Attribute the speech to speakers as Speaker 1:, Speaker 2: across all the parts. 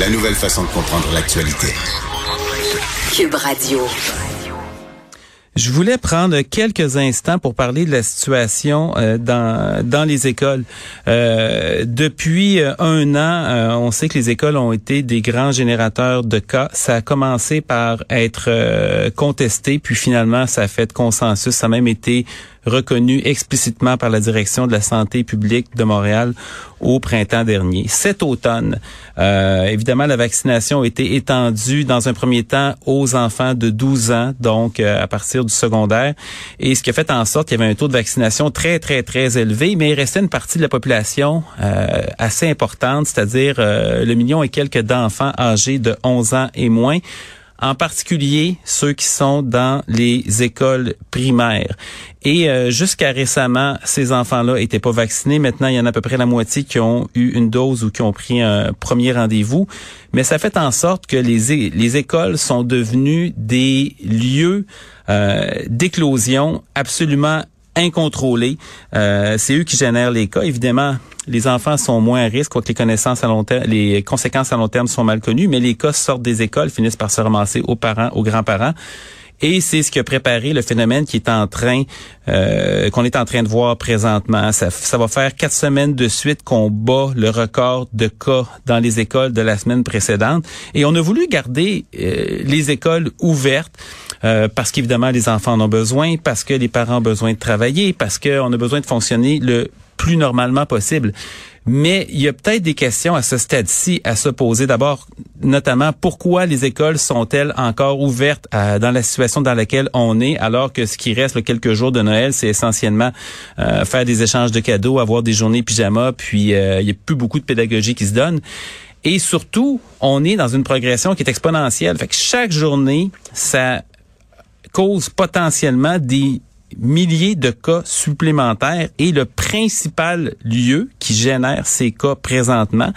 Speaker 1: la nouvelle façon de comprendre l'actualité.
Speaker 2: Cube Radio.
Speaker 3: Je voulais prendre quelques instants pour parler de la situation euh, dans dans les écoles. Euh, depuis euh, un an, on sait que les écoles ont été des grands générateurs de cas. Ça a commencé par être contesté, puis finalement, ça a fait consensus. Ça a même été reconnu explicitement par la direction de la santé publique de Montréal au printemps dernier. Cet automne, euh, évidemment, la vaccination a été étendue dans un premier temps aux enfants de 12 ans, donc euh, à partir du secondaire, et ce qui a fait en sorte qu'il y avait un taux de vaccination très, très, très élevé, mais il restait une partie de la population euh, assez importante, c'est-à-dire le million et quelques d'enfants âgés de 11 ans et moins en particulier ceux qui sont dans les écoles primaires. Et euh, jusqu'à récemment, ces enfants-là étaient pas vaccinés. Maintenant, il y en a à peu près la moitié qui ont eu une dose ou qui ont pris un premier rendez-vous. Mais ça fait en sorte que les, les écoles sont devenues des lieux euh, d'éclosion absolument incontrôlés. Euh, c'est eux qui génèrent les cas. Évidemment, les enfants sont moins à risque, quoique les connaissances à long terme, les conséquences à long terme sont mal connues, mais les cas sortent des écoles, finissent par se ramasser aux parents, aux grands-parents. Et c'est ce qui a préparé le phénomène qui est en train, euh, qu'on est en train de voir présentement. Ça, ça va faire quatre semaines de suite qu'on bat le record de cas dans les écoles de la semaine précédente. Et on a voulu garder euh, les écoles ouvertes. Euh, parce qu'évidemment les enfants en ont besoin, parce que les parents ont besoin de travailler, parce qu'on a besoin de fonctionner le plus normalement possible. Mais il y a peut-être des questions à ce stade-ci à se poser. D'abord, notamment, pourquoi les écoles sont-elles encore ouvertes dans la situation dans laquelle on est, alors que ce qui reste le quelques jours de Noël, c'est essentiellement euh, faire des échanges de cadeaux, avoir des journées pyjama, puis euh, il y a plus beaucoup de pédagogie qui se donne. Et surtout, on est dans une progression qui est exponentielle. Fait que chaque journée, ça cause potentiellement des milliers de cas supplémentaires et le principal lieu qui génère ces cas présentement.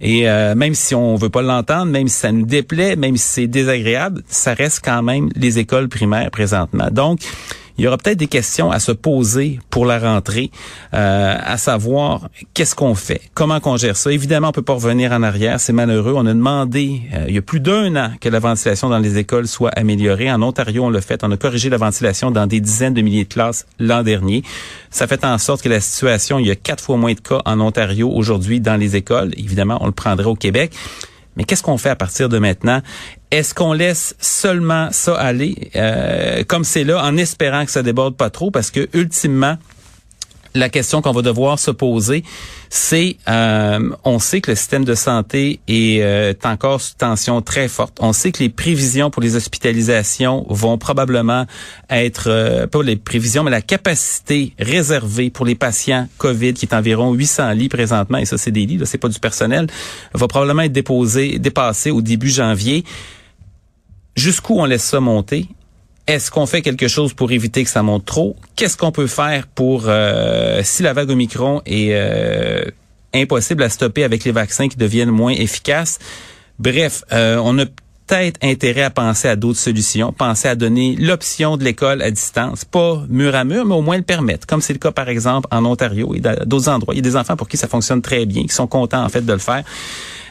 Speaker 3: Et euh, même si on veut pas l'entendre, même si ça nous déplaît, même si c'est désagréable, ça reste quand même les écoles primaires présentement. Donc, il y aura peut-être des questions à se poser pour la rentrée, euh, à savoir qu'est-ce qu'on fait, comment qu'on gère ça. Évidemment, on peut pas revenir en arrière, c'est malheureux. On a demandé, euh, il y a plus d'un an, que la ventilation dans les écoles soit améliorée. En Ontario, on l'a fait. On a corrigé la ventilation dans des dizaines de milliers de classes l'an dernier. Ça fait en sorte que la situation, il y a quatre fois moins de cas en Ontario aujourd'hui dans les écoles. Évidemment, on le prendrait au Québec. Mais qu'est-ce qu'on fait à partir de maintenant? Est-ce qu'on laisse seulement ça aller euh, comme c'est là en espérant que ça déborde pas trop? Parce que ultimement, la question qu'on va devoir se poser, c'est, euh, on sait que le système de santé est, euh, encore sous tension très forte. On sait que les prévisions pour les hospitalisations vont probablement être, euh, pas les prévisions, mais la capacité réservée pour les patients COVID, qui est environ 800 lits présentement, et ça c'est des lits, c'est pas du personnel, va probablement être déposée, dépassée au début janvier. Jusqu'où on laisse ça monter? Est-ce qu'on fait quelque chose pour éviter que ça monte trop? Qu'est-ce qu'on peut faire pour, euh, si la vague Omicron est euh, impossible à stopper avec les vaccins qui deviennent moins efficaces? Bref, euh, on a peut-être intérêt à penser à d'autres solutions, penser à donner l'option de l'école à distance, pas mur à mur, mais au moins le permettre, comme c'est le cas par exemple en Ontario et d'autres endroits. Il y a des enfants pour qui ça fonctionne très bien, qui sont contents en fait de le faire.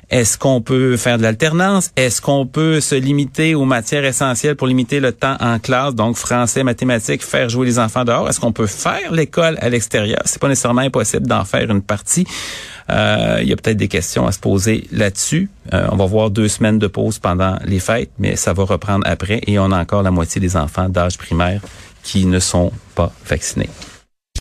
Speaker 3: Est-ce qu'on peut faire de l'alternance? Est-ce qu'on peut se limiter aux matières essentielles pour limiter le temps en classe, donc français, mathématiques, faire jouer les enfants dehors? Est-ce qu'on peut faire l'école à l'extérieur? C'est pas nécessairement impossible d'en faire une partie. Euh, il y a peut-être des questions à se poser là-dessus. Euh, on va voir deux semaines de pause pendant les fêtes, mais ça va reprendre après et on a encore la moitié des enfants d'âge primaire qui ne sont pas vaccinés.